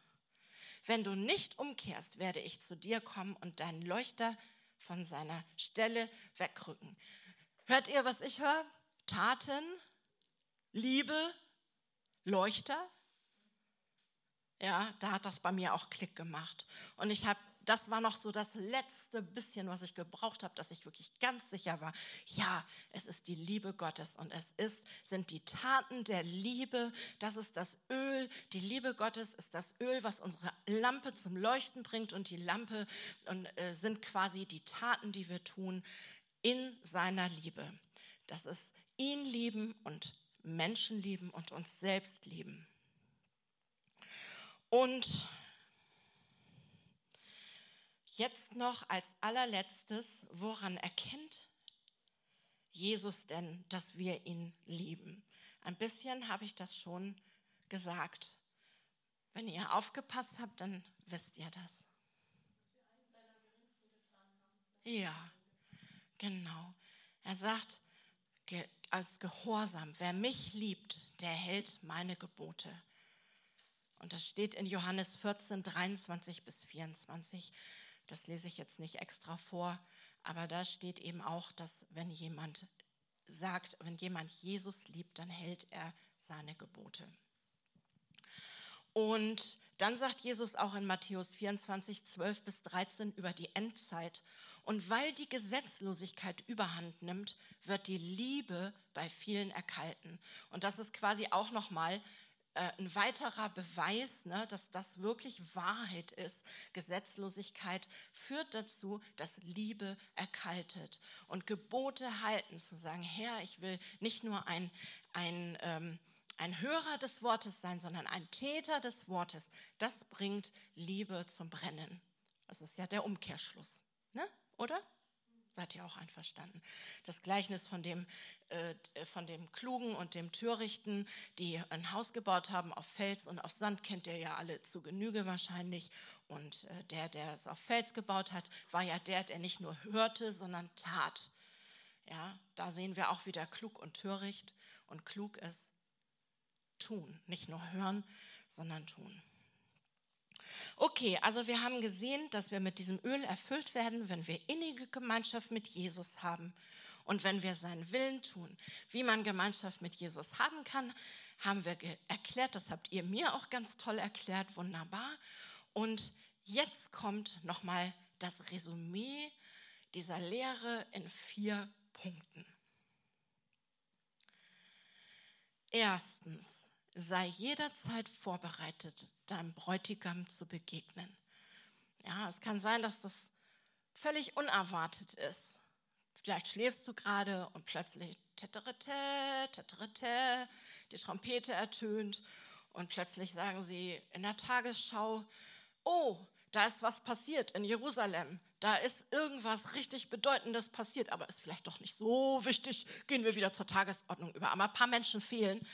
Wenn du nicht umkehrst, werde ich zu dir kommen und deinen Leuchter von seiner Stelle wegrücken. Hört ihr, was ich höre? Taten, Liebe, Leuchter. Ja, da hat das bei mir auch Klick gemacht. Und ich habe das war noch so das letzte bisschen, was ich gebraucht habe, dass ich wirklich ganz sicher war, ja, es ist die Liebe Gottes und es ist, sind die Taten der Liebe, das ist das Öl, die Liebe Gottes ist das Öl, was unsere Lampe zum Leuchten bringt und die Lampe und, äh, sind quasi die Taten, die wir tun in seiner Liebe. Das ist ihn lieben und Menschen lieben und uns selbst lieben. Und Jetzt noch als allerletztes, woran erkennt Jesus denn, dass wir ihn lieben? Ein bisschen habe ich das schon gesagt. Wenn ihr aufgepasst habt, dann wisst ihr das. Ja, genau. Er sagt als Gehorsam, wer mich liebt, der hält meine Gebote. Und das steht in Johannes 14, 23 bis 24. Das lese ich jetzt nicht extra vor, aber da steht eben auch, dass wenn jemand sagt, wenn jemand Jesus liebt, dann hält er seine Gebote. Und dann sagt Jesus auch in Matthäus 24, 12 bis 13 über die Endzeit. Und weil die Gesetzlosigkeit überhand nimmt, wird die Liebe bei vielen erkalten. Und das ist quasi auch nochmal äh, ein weiterer Beweis, ne, dass das wirklich Wahrheit ist. Gesetzlosigkeit führt dazu, dass Liebe erkaltet. Und Gebote halten, zu sagen, Herr, ich will nicht nur ein, ein, ähm, ein Hörer des Wortes sein, sondern ein Täter des Wortes, das bringt Liebe zum Brennen. Das ist ja der Umkehrschluss, ne? oder? Seid ihr auch einverstanden? Das Gleichnis von dem, äh, von dem Klugen und dem Törichten, die ein Haus gebaut haben auf Fels und auf Sand, kennt ihr ja alle zu Genüge wahrscheinlich. Und äh, der, der es auf Fels gebaut hat, war ja der, der nicht nur hörte, sondern tat. Ja, da sehen wir auch wieder klug und töricht. Und klug ist tun, nicht nur hören, sondern tun. Okay, also wir haben gesehen, dass wir mit diesem Öl erfüllt werden, wenn wir innige Gemeinschaft mit Jesus haben und wenn wir seinen Willen tun. Wie man Gemeinschaft mit Jesus haben kann, haben wir erklärt. Das habt ihr mir auch ganz toll erklärt, wunderbar. Und jetzt kommt nochmal das Resümee dieser Lehre in vier Punkten. Erstens, sei jederzeit vorbereitet, deinem Bräutigam zu begegnen. Ja, es kann sein, dass das völlig unerwartet ist. Vielleicht schläfst du gerade und plötzlich teterete, teterete, die Trompete ertönt und plötzlich sagen sie in der Tagesschau, oh, da ist was passiert in Jerusalem. Da ist irgendwas richtig Bedeutendes passiert, aber ist vielleicht doch nicht so wichtig. Gehen wir wieder zur Tagesordnung über. Aber ein paar Menschen fehlen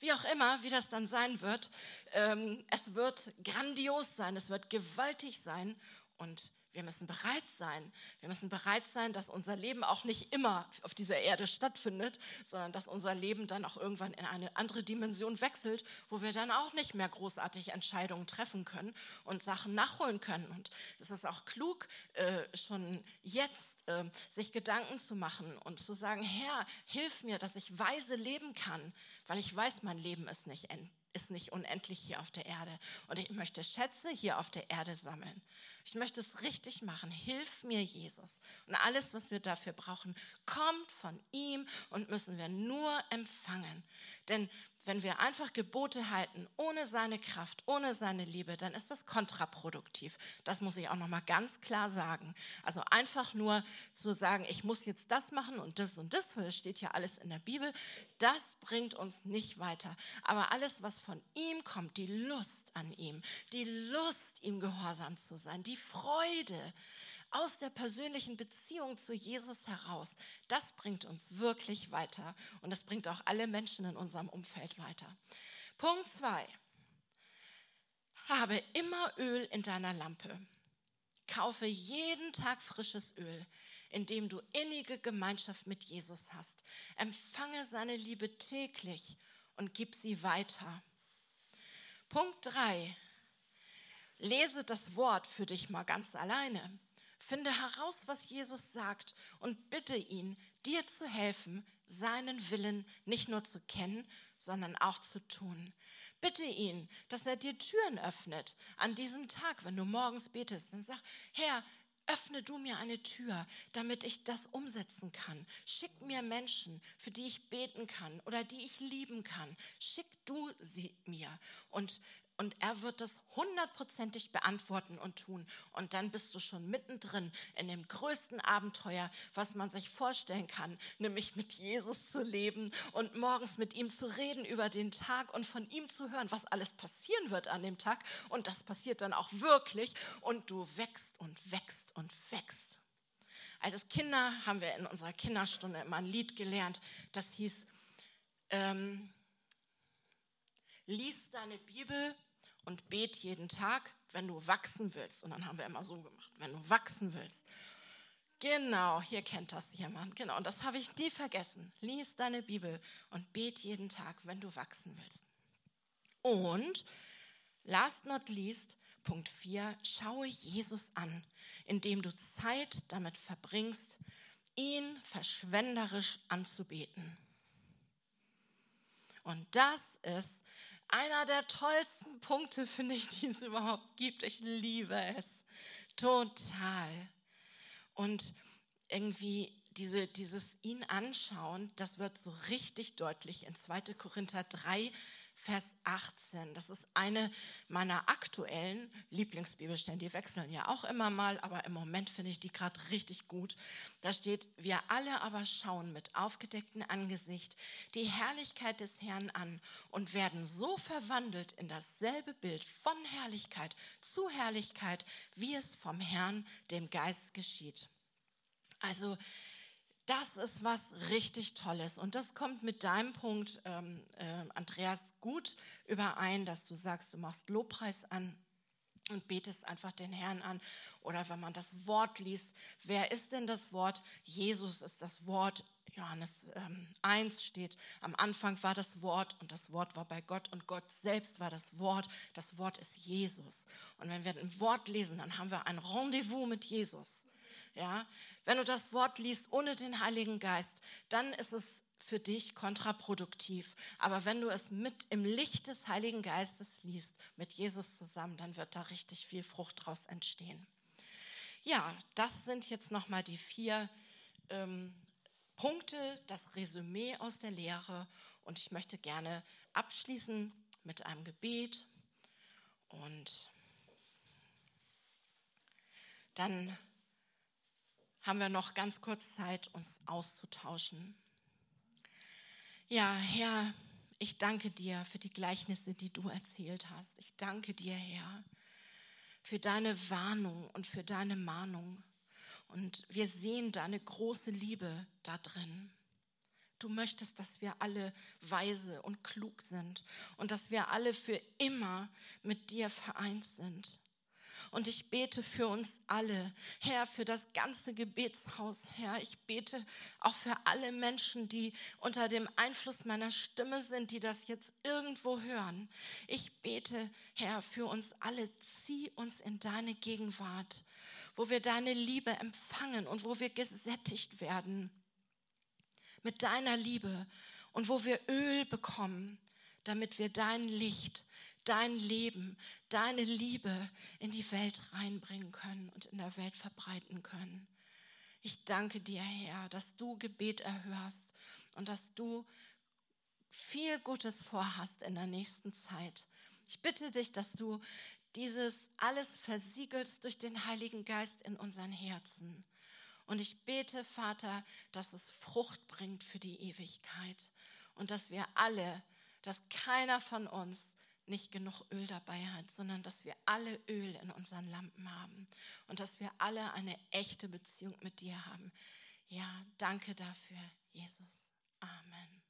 wie auch immer, wie das dann sein wird. Ähm, es wird grandios sein, es wird gewaltig sein und wir müssen bereit sein. Wir müssen bereit sein, dass unser Leben auch nicht immer auf dieser Erde stattfindet, sondern dass unser Leben dann auch irgendwann in eine andere Dimension wechselt, wo wir dann auch nicht mehr großartig Entscheidungen treffen können und Sachen nachholen können. Und es ist auch klug, äh, schon jetzt äh, sich Gedanken zu machen und zu sagen, Herr, hilf mir, dass ich weise leben kann, weil ich weiß, mein Leben ist nicht, ist nicht unendlich hier auf der Erde. Und ich möchte Schätze hier auf der Erde sammeln. Ich möchte es richtig machen. Hilf mir, Jesus. Und alles, was wir dafür brauchen, kommt von ihm und müssen wir nur empfangen. Denn wenn wir einfach Gebote halten, ohne seine Kraft, ohne seine Liebe, dann ist das kontraproduktiv. Das muss ich auch noch mal ganz klar sagen. Also einfach nur zu sagen, ich muss jetzt das machen und das und das, weil das steht ja alles in der Bibel, das bringt uns nicht weiter. Aber alles, was von ihm kommt, die Lust an ihm, die Lust, ihm gehorsam zu sein, die Freude, aus der persönlichen Beziehung zu Jesus heraus, das bringt uns wirklich weiter und das bringt auch alle Menschen in unserem Umfeld weiter. Punkt zwei. Habe immer Öl in deiner Lampe. Kaufe jeden Tag frisches Öl, indem du innige Gemeinschaft mit Jesus hast. Empfange seine Liebe täglich und gib sie weiter. Punkt drei. Lese das Wort für dich mal ganz alleine. Finde heraus, was Jesus sagt und bitte ihn, dir zu helfen, seinen Willen nicht nur zu kennen, sondern auch zu tun. Bitte ihn, dass er dir Türen öffnet an diesem Tag, wenn du morgens betest. Dann sag, Herr, öffne du mir eine Tür, damit ich das umsetzen kann. Schick mir Menschen, für die ich beten kann oder die ich lieben kann. Schick du sie mir. Und und er wird das hundertprozentig beantworten und tun. Und dann bist du schon mittendrin in dem größten Abenteuer, was man sich vorstellen kann, nämlich mit Jesus zu leben und morgens mit ihm zu reden über den Tag und von ihm zu hören, was alles passieren wird an dem Tag. Und das passiert dann auch wirklich und du wächst und wächst und wächst. Als Kinder haben wir in unserer Kinderstunde immer ein Lied gelernt, das hieß, ähm, lies deine Bibel und bet jeden Tag, wenn du wachsen willst. Und dann haben wir immer so gemacht, wenn du wachsen willst. Genau, hier kennt das jemand. Genau, und das habe ich nie vergessen. Lies deine Bibel und bet jeden Tag, wenn du wachsen willst. Und last not least, Punkt 4, schaue Jesus an, indem du Zeit damit verbringst, ihn verschwenderisch anzubeten. Und das ist einer der tollsten Punkte, finde ich, die es überhaupt gibt. Ich liebe es total. Und irgendwie diese, dieses ihn anschauen, das wird so richtig deutlich in 2. Korinther 3, Vers 18. Das ist eine meiner aktuellen Lieblingsbibelstellen. Die wechseln ja auch immer mal, aber im Moment finde ich die gerade richtig gut. Da steht, wir alle aber schauen mit aufgedecktem Angesicht die Herrlichkeit des Herrn an und werden so verwandelt in dasselbe Bild von Herrlichkeit zu Herrlichkeit, wie es vom Herrn, dem Geist geschieht. Also das ist was richtig Tolles. Und das kommt mit deinem Punkt, ähm, äh, Andreas, gut überein, dass du sagst, du machst Lobpreis an und betest einfach den Herrn an. Oder wenn man das Wort liest, wer ist denn das Wort? Jesus ist das Wort. Johannes ähm, 1 steht, am Anfang war das Wort und das Wort war bei Gott und Gott selbst war das Wort. Das Wort ist Jesus. Und wenn wir ein Wort lesen, dann haben wir ein Rendezvous mit Jesus. Ja, wenn du das Wort liest ohne den Heiligen Geist, dann ist es für dich kontraproduktiv. Aber wenn du es mit im Licht des Heiligen Geistes liest, mit Jesus zusammen, dann wird da richtig viel Frucht draus entstehen. Ja, das sind jetzt nochmal die vier ähm, Punkte, das Resümee aus der Lehre. Und ich möchte gerne abschließen mit einem Gebet. Und dann haben wir noch ganz kurz Zeit, uns auszutauschen. Ja, Herr, ich danke dir für die Gleichnisse, die du erzählt hast. Ich danke dir, Herr, für deine Warnung und für deine Mahnung. Und wir sehen deine große Liebe da drin. Du möchtest, dass wir alle weise und klug sind und dass wir alle für immer mit dir vereint sind. Und ich bete für uns alle, Herr, für das ganze Gebetshaus, Herr. Ich bete auch für alle Menschen, die unter dem Einfluss meiner Stimme sind, die das jetzt irgendwo hören. Ich bete, Herr, für uns alle. Zieh uns in deine Gegenwart, wo wir deine Liebe empfangen und wo wir gesättigt werden mit deiner Liebe und wo wir Öl bekommen, damit wir dein Licht dein Leben, deine Liebe in die Welt reinbringen können und in der Welt verbreiten können. Ich danke dir, Herr, dass du Gebet erhörst und dass du viel Gutes vorhast in der nächsten Zeit. Ich bitte dich, dass du dieses alles versiegelst durch den Heiligen Geist in unseren Herzen. Und ich bete, Vater, dass es Frucht bringt für die Ewigkeit und dass wir alle, dass keiner von uns nicht genug Öl dabei hat, sondern dass wir alle Öl in unseren Lampen haben und dass wir alle eine echte Beziehung mit dir haben. Ja, danke dafür, Jesus. Amen.